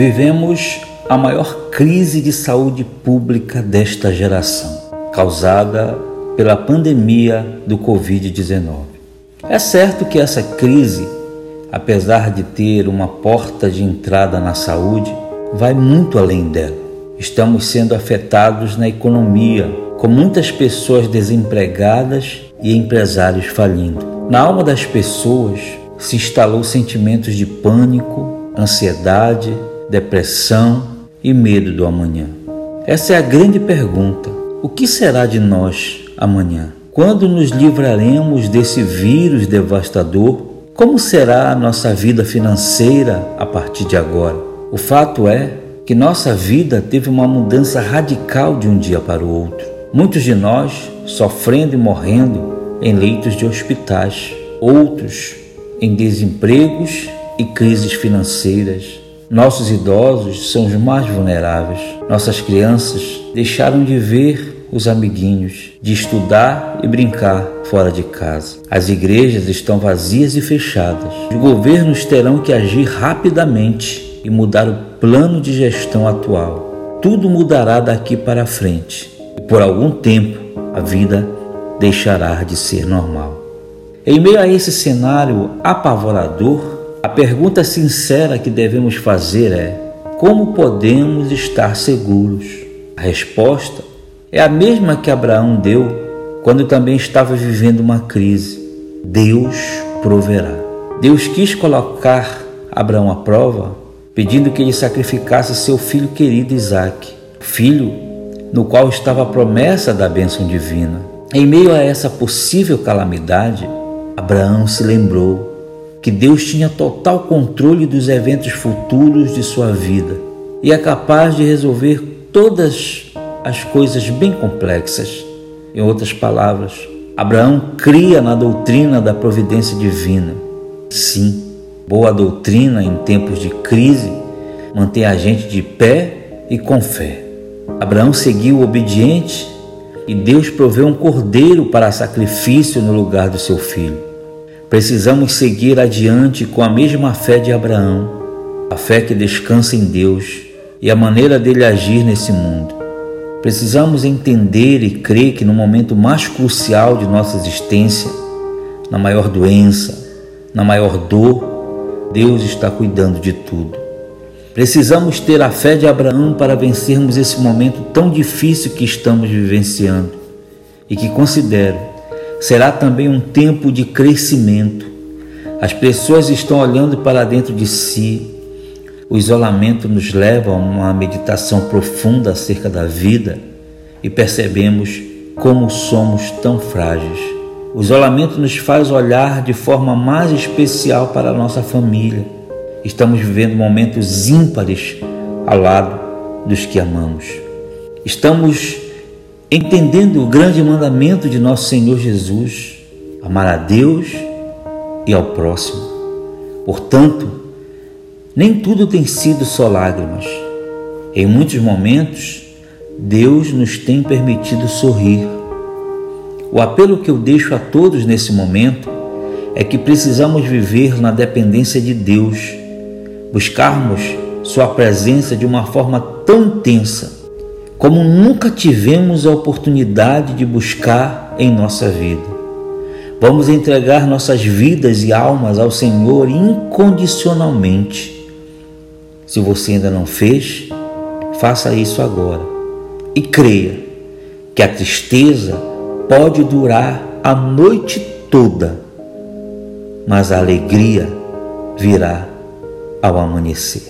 Vivemos a maior crise de saúde pública desta geração, causada pela pandemia do Covid-19. É certo que essa crise, apesar de ter uma porta de entrada na saúde, vai muito além dela. Estamos sendo afetados na economia, com muitas pessoas desempregadas e empresários falindo. Na alma das pessoas se instalou sentimentos de pânico, ansiedade, depressão e medo do amanhã. Essa é a grande pergunta: o que será de nós amanhã? Quando nos livraremos desse vírus devastador? Como será a nossa vida financeira a partir de agora? O fato é que nossa vida teve uma mudança radical de um dia para o outro. Muitos de nós sofrendo e morrendo em leitos de hospitais, outros em desempregos e crises financeiras, nossos idosos são os mais vulneráveis. Nossas crianças deixaram de ver os amiguinhos, de estudar e brincar fora de casa. As igrejas estão vazias e fechadas. Os governos terão que agir rapidamente e mudar o plano de gestão atual. Tudo mudará daqui para frente e por algum tempo a vida deixará de ser normal. Em meio a esse cenário apavorador, a pergunta sincera que devemos fazer é: como podemos estar seguros? A resposta é a mesma que Abraão deu quando também estava vivendo uma crise: Deus proverá. Deus quis colocar Abraão à prova, pedindo que ele sacrificasse seu filho querido Isaque, filho no qual estava a promessa da bênção divina. Em meio a essa possível calamidade, Abraão se lembrou que Deus tinha total controle dos eventos futuros de sua vida e é capaz de resolver todas as coisas bem complexas. Em outras palavras, Abraão cria na doutrina da providência divina. Sim, boa doutrina em tempos de crise mantém a gente de pé e com fé. Abraão seguiu obediente e Deus proveu um cordeiro para sacrifício no lugar do seu filho. Precisamos seguir adiante com a mesma fé de Abraão, a fé que descansa em Deus e a maneira dele agir nesse mundo. Precisamos entender e crer que no momento mais crucial de nossa existência, na maior doença, na maior dor, Deus está cuidando de tudo. Precisamos ter a fé de Abraão para vencermos esse momento tão difícil que estamos vivenciando e que considero será também um tempo de crescimento. As pessoas estão olhando para dentro de si. O isolamento nos leva a uma meditação profunda acerca da vida e percebemos como somos tão frágeis. O isolamento nos faz olhar de forma mais especial para a nossa família. Estamos vivendo momentos ímpares ao lado dos que amamos. Estamos entendendo o grande mandamento de nosso Senhor Jesus, amar a Deus e ao próximo. Portanto, nem tudo tem sido só lágrimas. Em muitos momentos, Deus nos tem permitido sorrir. O apelo que eu deixo a todos nesse momento é que precisamos viver na dependência de Deus, buscarmos Sua presença de uma forma tão intensa como nunca tivemos a oportunidade de buscar em nossa vida. Vamos entregar nossas vidas e almas ao Senhor incondicionalmente. Se você ainda não fez, faça isso agora e creia que a tristeza pode durar a noite toda, mas a alegria virá ao amanhecer.